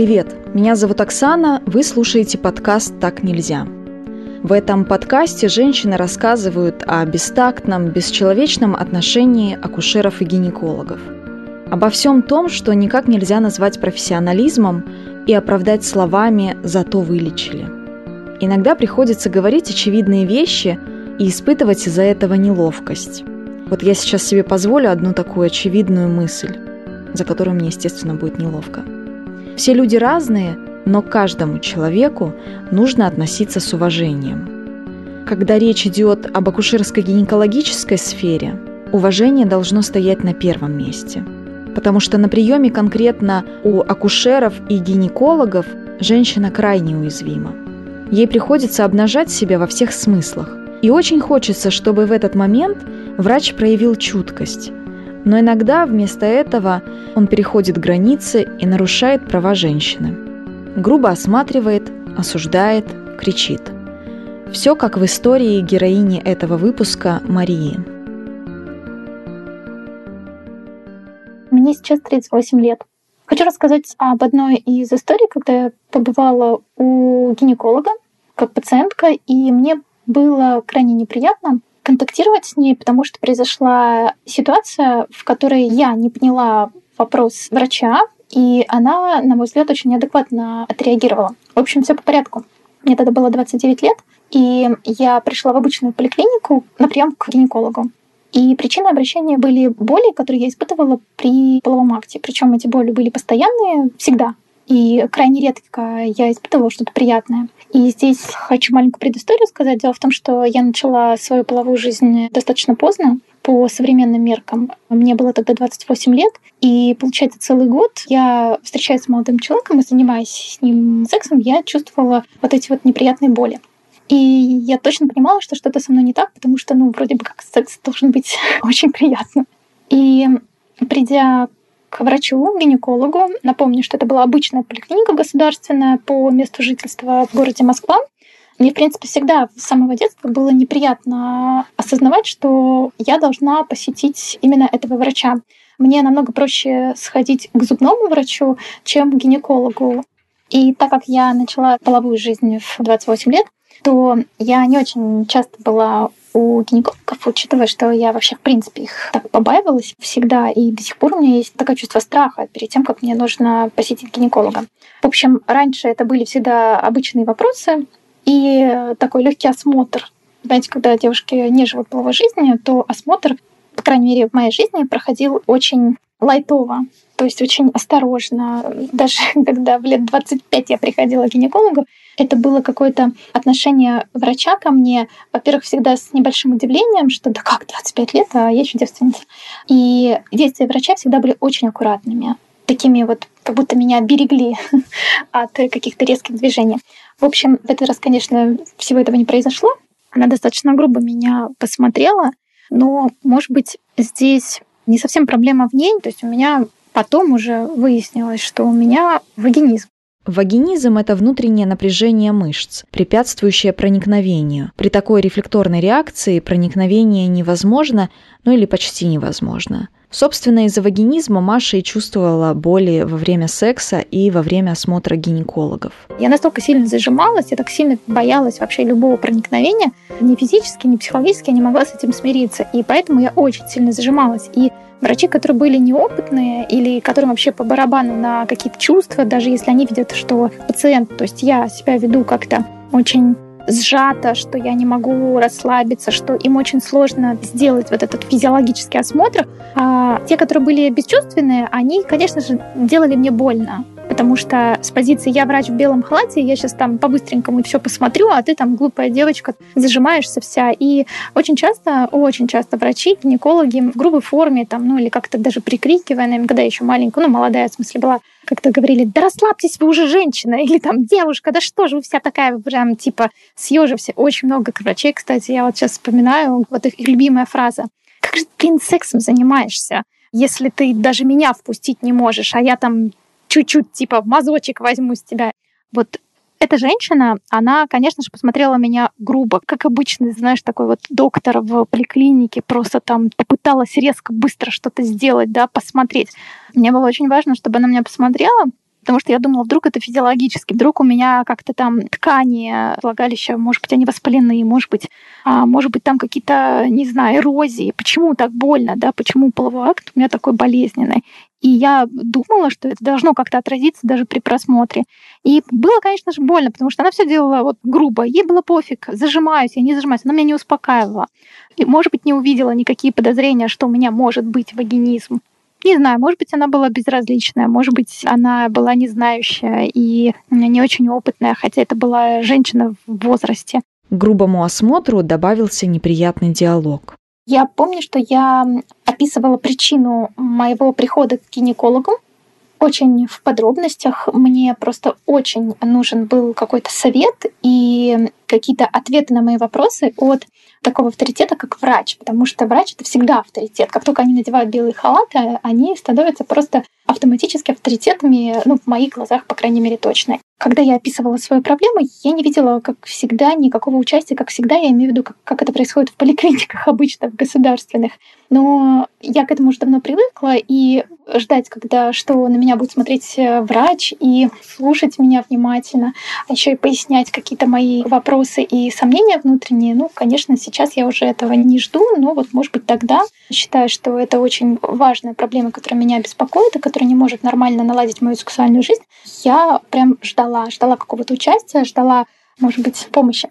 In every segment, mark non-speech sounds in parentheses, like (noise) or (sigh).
Привет, меня зовут Оксана, вы слушаете подкаст «Так нельзя». В этом подкасте женщины рассказывают о бестактном, бесчеловечном отношении акушеров и гинекологов. Обо всем том, что никак нельзя назвать профессионализмом и оправдать словами «зато вылечили». Иногда приходится говорить очевидные вещи и испытывать из-за этого неловкость. Вот я сейчас себе позволю одну такую очевидную мысль, за которую мне, естественно, будет неловко – все люди разные, но к каждому человеку нужно относиться с уважением. Когда речь идет об акушерско-гинекологической сфере, уважение должно стоять на первом месте. Потому что на приеме конкретно у акушеров и гинекологов женщина крайне уязвима. Ей приходится обнажать себя во всех смыслах. И очень хочется, чтобы в этот момент врач проявил чуткость, но иногда вместо этого он переходит границы и нарушает права женщины. Грубо осматривает, осуждает, кричит. Все как в истории героини этого выпуска Марии. Мне сейчас 38 лет. Хочу рассказать об одной из историй, когда я побывала у гинеколога как пациентка, и мне было крайне неприятно, контактировать с ней, потому что произошла ситуация, в которой я не поняла вопрос врача, и она, на мой взгляд, очень неадекватно отреагировала. В общем, все по порядку. Мне тогда было 29 лет, и я пришла в обычную поликлинику на прием к гинекологу. И причиной обращения были боли, которые я испытывала при половом акте. Причем эти боли были постоянные всегда. И крайне редко я испытывала что-то приятное. И здесь хочу маленькую предысторию сказать. Дело в том, что я начала свою половую жизнь достаточно поздно по современным меркам. Мне было тогда 28 лет, и получается целый год я встречаюсь с молодым человеком и занимаясь с ним сексом, я чувствовала вот эти вот неприятные боли. И я точно понимала, что что-то со мной не так, потому что, ну, вроде бы как секс должен быть (laughs) очень приятным. И придя к врачу, гинекологу. Напомню, что это была обычная поликлиника государственная по месту жительства в городе Москва. Мне, в принципе, всегда с самого детства было неприятно осознавать, что я должна посетить именно этого врача. Мне намного проще сходить к зубному врачу, чем к гинекологу. И так как я начала половую жизнь в 28 лет, то я не очень часто была у гинекологов, учитывая, что я вообще, в принципе, их так побаивалась всегда, и до сих пор у меня есть такое чувство страха перед тем, как мне нужно посетить гинеколога. В общем, раньше это были всегда обычные вопросы и такой легкий осмотр. Знаете, когда девушки не живут половой жизнью, то осмотр, по крайней мере, в моей жизни проходил очень лайтово, то есть очень осторожно. Даже (laughs) когда в лет 25 я приходила к гинекологу, это было какое-то отношение врача ко мне, во-первых, всегда с небольшим удивлением, что да как, 25 лет, а я еще девственница. И действия врача всегда были очень аккуратными, такими вот, как будто меня берегли (laughs) от каких-то резких движений. В общем, в этот раз, конечно, всего этого не произошло. Она достаточно грубо меня посмотрела, но, может быть, здесь не совсем проблема в ней. То есть у меня потом уже выяснилось, что у меня вагинизм. Вагинизм – это внутреннее напряжение мышц, препятствующее проникновению. При такой рефлекторной реакции проникновение невозможно, ну или почти невозможно. Собственно, из-за вагинизма Маша и чувствовала боли во время секса и во время осмотра гинекологов. Я настолько сильно зажималась, я так сильно боялась вообще любого проникновения. Ни физически, ни психологически я не могла с этим смириться. И поэтому я очень сильно зажималась. И Врачи, которые были неопытные или которым вообще по барабану на какие-то чувства, даже если они видят, что пациент, то есть я себя веду как-то очень сжато, что я не могу расслабиться, что им очень сложно сделать вот этот физиологический осмотр. А те, которые были бесчувственные, они, конечно же, делали мне больно потому что с позиции «я врач в белом халате», я сейчас там по-быстренькому все посмотрю, а ты там глупая девочка, зажимаешься вся. И очень часто, очень часто врачи, гинекологи в грубой форме, там, ну или как-то даже прикрикивая, наверное, когда еще маленькая, ну молодая в смысле была, как-то говорили, да расслабьтесь, вы уже женщина, или там девушка, да что же вы вся такая, прям типа съежився. Очень много врачей, кстати, я вот сейчас вспоминаю, вот их любимая фраза. Как же, блин, сексом занимаешься? если ты даже меня впустить не можешь, а я там чуть-чуть типа мазочек возьму с тебя. Вот эта женщина, она, конечно же, посмотрела меня грубо, как обычно, знаешь, такой вот доктор в поликлинике, просто там попыталась резко, быстро что-то сделать, да, посмотреть. Мне было очень важно, чтобы она меня посмотрела, потому что я думала, вдруг это физиологически, вдруг у меня как-то там ткани влагалища, может быть, они воспалены, может быть, а, может быть, там какие-то, не знаю, эрозии. Почему так больно, да, почему половой акт у меня такой болезненный? И я думала, что это должно как-то отразиться даже при просмотре. И было, конечно же, больно, потому что она все делала вот грубо. Ей было пофиг, зажимаюсь, я не зажимаюсь. Она меня не успокаивала. И, может быть, не увидела никакие подозрения, что у меня может быть вагинизм. Не знаю, может быть, она была безразличная, может быть, она была не знающая и не очень опытная, хотя это была женщина в возрасте. К грубому осмотру добавился неприятный диалог. Я помню, что я описывала причину моего прихода к гинекологу очень в подробностях. Мне просто очень нужен был какой-то совет и какие-то ответы на мои вопросы от такого авторитета, как врач, потому что врач это всегда авторитет. Как только они надевают белые халаты, они становятся просто автоматически авторитетами, ну, в моих глазах, по крайней мере, точно. Когда я описывала свою проблему, я не видела, как всегда, никакого участия, как всегда, я имею в виду, как, как это происходит в поликлиниках (laughs) обычно, в государственных. Но я к этому уже давно привыкла, и ждать, когда что на меня будет смотреть э, врач и слушать меня внимательно, а еще и пояснять какие-то мои вопросы и сомнения внутренние, ну, конечно, сейчас я уже этого не жду, но вот, может быть, тогда считаю, что это очень важная проблема, которая меня беспокоит, и которая не может нормально наладить мою сексуальную жизнь. Я прям ждала, ждала какого-то участия, ждала, может быть, помощи.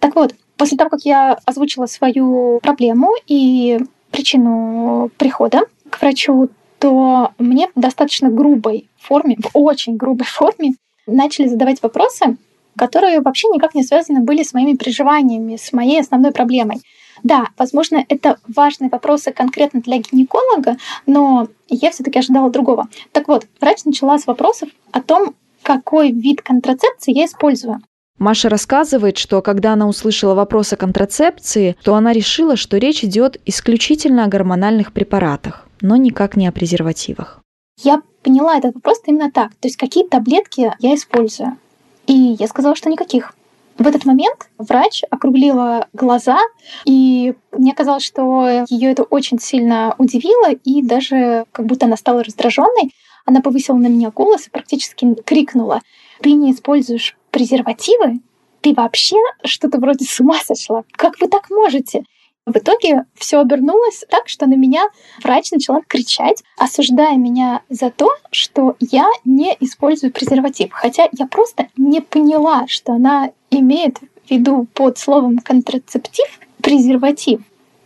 Так вот, после того, как я озвучила свою проблему и причину прихода к врачу, то мне в достаточно грубой форме, в очень грубой (laughs) форме начали задавать вопросы, которые вообще никак не связаны были с моими переживаниями, с моей основной проблемой. Да, возможно, это важные вопросы конкретно для гинеколога, но я все-таки ожидала другого. Так вот, врач начала с вопросов о том, какой вид контрацепции я использую. Маша рассказывает, что когда она услышала вопрос о контрацепции, то она решила, что речь идет исключительно о гормональных препаратах, но никак не о презервативах. Я поняла этот вопрос именно так. То есть какие таблетки я использую. И я сказала, что никаких. В этот момент врач округлила глаза, и мне казалось, что ее это очень сильно удивило, и даже как будто она стала раздраженной. Она повысила на меня голос и практически крикнула: "Ты не используешь презервативы? Ты вообще что-то вроде с ума сошла? Как вы так можете?" В итоге все обернулось так, что на меня врач начала кричать, осуждая меня за то, что я не использую презерватив. Хотя я просто не поняла, что она имеет в виду под словом контрацептив презерватив.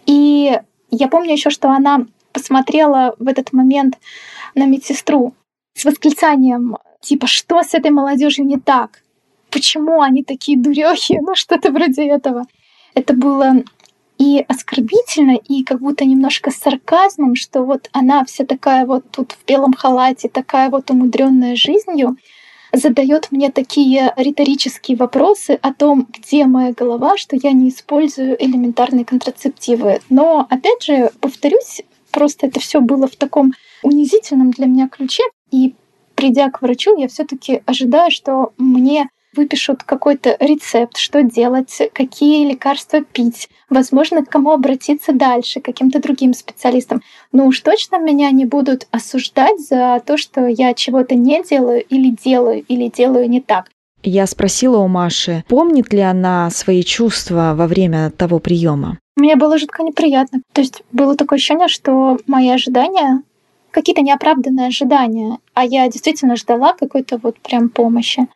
И я помню еще, что она посмотрела в этот момент на медсестру с восклицанием типа «Что с этой молодежью не так? Почему они такие дурехи?» Ну, что-то вроде этого. Это было и оскорбительно, и как будто немножко с сарказмом, что вот она вся такая вот тут в белом халате, такая вот умудренная жизнью, задает мне такие риторические вопросы о том, где моя голова, что я не использую элементарные контрацептивы. Но, опять же, повторюсь, просто это все было в таком унизительном для меня ключе. И придя к врачу, я все-таки ожидаю, что мне выпишут какой-то рецепт, что делать, какие лекарства пить, возможно, к кому обратиться дальше, к каким-то другим специалистам. Но уж точно меня не будут осуждать за то, что я чего-то не делаю или делаю, или делаю не так. Я спросила у Маши, помнит ли она свои чувства во время того приема. Мне было жутко неприятно. То есть было такое ощущение, что мои ожидания какие-то неоправданные ожидания, а я действительно ждала какой-то вот прям помощи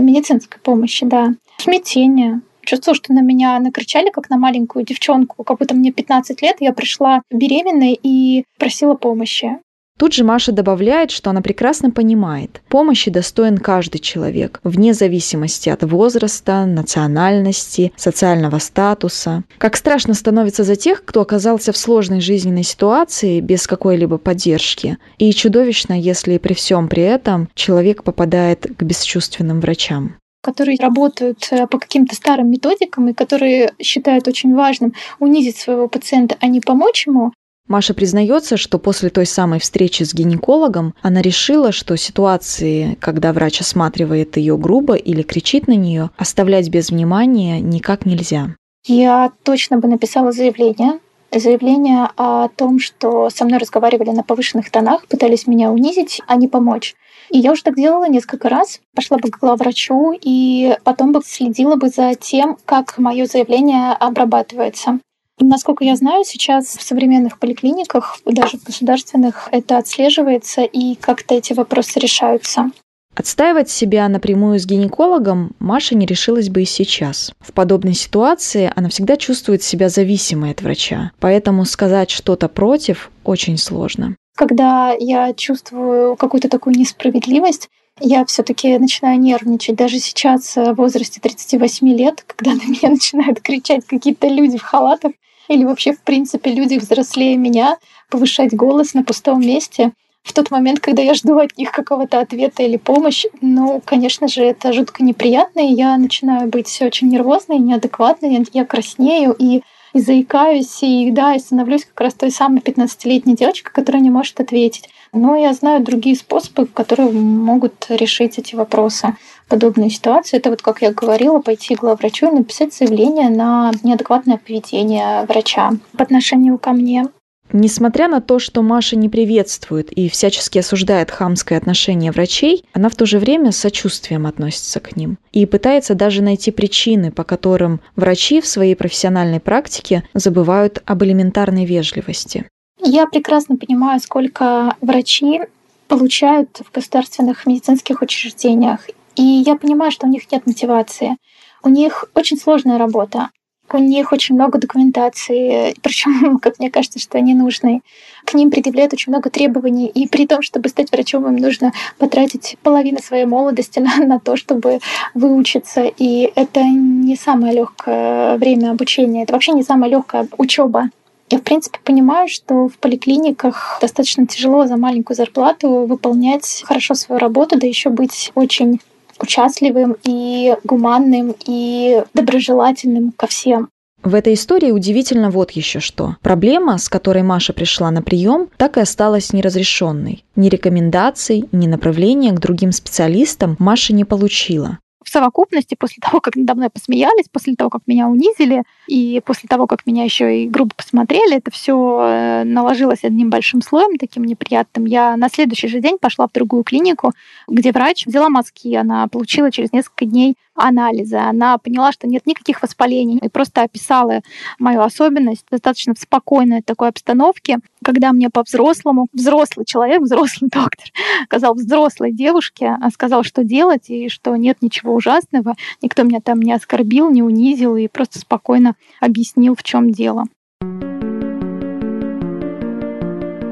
медицинской помощи, да. Смятение. Чувствовала, что на меня накричали, как на маленькую девчонку. Как будто мне 15 лет, я пришла беременной и просила помощи. Тут же Маша добавляет, что она прекрасно понимает, помощи достоин каждый человек, вне зависимости от возраста, национальности, социального статуса. Как страшно становится за тех, кто оказался в сложной жизненной ситуации без какой-либо поддержки, и чудовищно, если при всем при этом человек попадает к бесчувственным врачам которые работают э, по каким-то старым методикам и которые считают очень важным унизить своего пациента, а не помочь ему, Маша признается, что после той самой встречи с гинекологом она решила, что ситуации, когда врач осматривает ее грубо или кричит на нее, оставлять без внимания никак нельзя. Я точно бы написала заявление. Заявление о том, что со мной разговаривали на повышенных тонах, пытались меня унизить, а не помочь. И я уже так делала несколько раз. Пошла бы к главврачу и потом бы следила бы за тем, как мое заявление обрабатывается. Насколько я знаю, сейчас в современных поликлиниках, даже в государственных, это отслеживается и как-то эти вопросы решаются. Отстаивать себя напрямую с гинекологом Маша не решилась бы и сейчас. В подобной ситуации она всегда чувствует себя зависимой от врача, поэтому сказать что-то против очень сложно. Когда я чувствую какую-то такую несправедливость, я все-таки начинаю нервничать. Даже сейчас, в возрасте 38 лет, когда на меня начинают кричать какие-то люди в халатах, или вообще, в принципе, люди взрослее меня, повышать голос на пустом месте — в тот момент, когда я жду от них какого-то ответа или помощи, ну, конечно же, это жутко неприятно, и я начинаю быть очень нервозной, неадекватной, я краснею и и заикаюсь, и да, я становлюсь как раз той самой 15-летней девочкой, которая не может ответить. Но я знаю другие способы, которые могут решить эти вопросы. Подобные ситуации. Это вот, как я говорила, пойти к главврачу и написать заявление на неадекватное поведение врача по отношению ко мне. Несмотря на то, что Маша не приветствует и всячески осуждает хамское отношение врачей, она в то же время с сочувствием относится к ним и пытается даже найти причины, по которым врачи в своей профессиональной практике забывают об элементарной вежливости. Я прекрасно понимаю, сколько врачи получают в государственных медицинских учреждениях. И я понимаю, что у них нет мотивации. У них очень сложная работа. У них очень много документации, (laughs) причем, как мне кажется, что они нужны. К ним предъявляют очень много требований, и при том, чтобы стать врачом, им нужно потратить половину своей молодости (laughs) на, на то, чтобы выучиться. И это не самое легкое время обучения, это вообще не самая легкая учеба. Я, в принципе, понимаю, что в поликлиниках достаточно тяжело за маленькую зарплату выполнять хорошо свою работу, да еще быть очень участливым и гуманным и доброжелательным ко всем. В этой истории удивительно вот еще что. Проблема, с которой Маша пришла на прием, так и осталась неразрешенной. Ни рекомендаций, ни направления к другим специалистам Маша не получила в совокупности, после того, как надо мной посмеялись, после того, как меня унизили, и после того, как меня еще и грубо посмотрели, это все э, наложилось одним большим слоем, таким неприятным. Я на следующий же день пошла в другую клинику, где врач взяла мазки, она получила через несколько дней анализы. Она поняла, что нет никаких воспалений и просто описала мою особенность достаточно в спокойной такой обстановке, когда мне по-взрослому, взрослый человек, взрослый (laughs) доктор, сказал взрослой девушке, а сказал, что делать и что нет ничего ужасного, никто меня там не оскорбил, не унизил и просто спокойно объяснил, в чем дело.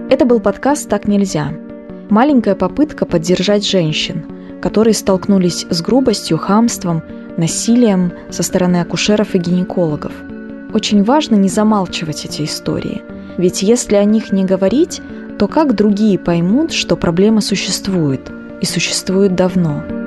Это был подкаст «Так нельзя». Маленькая попытка поддержать женщин – которые столкнулись с грубостью, хамством, насилием со стороны акушеров и гинекологов. Очень важно не замалчивать эти истории, ведь если о них не говорить, то как другие поймут, что проблема существует и существует давно –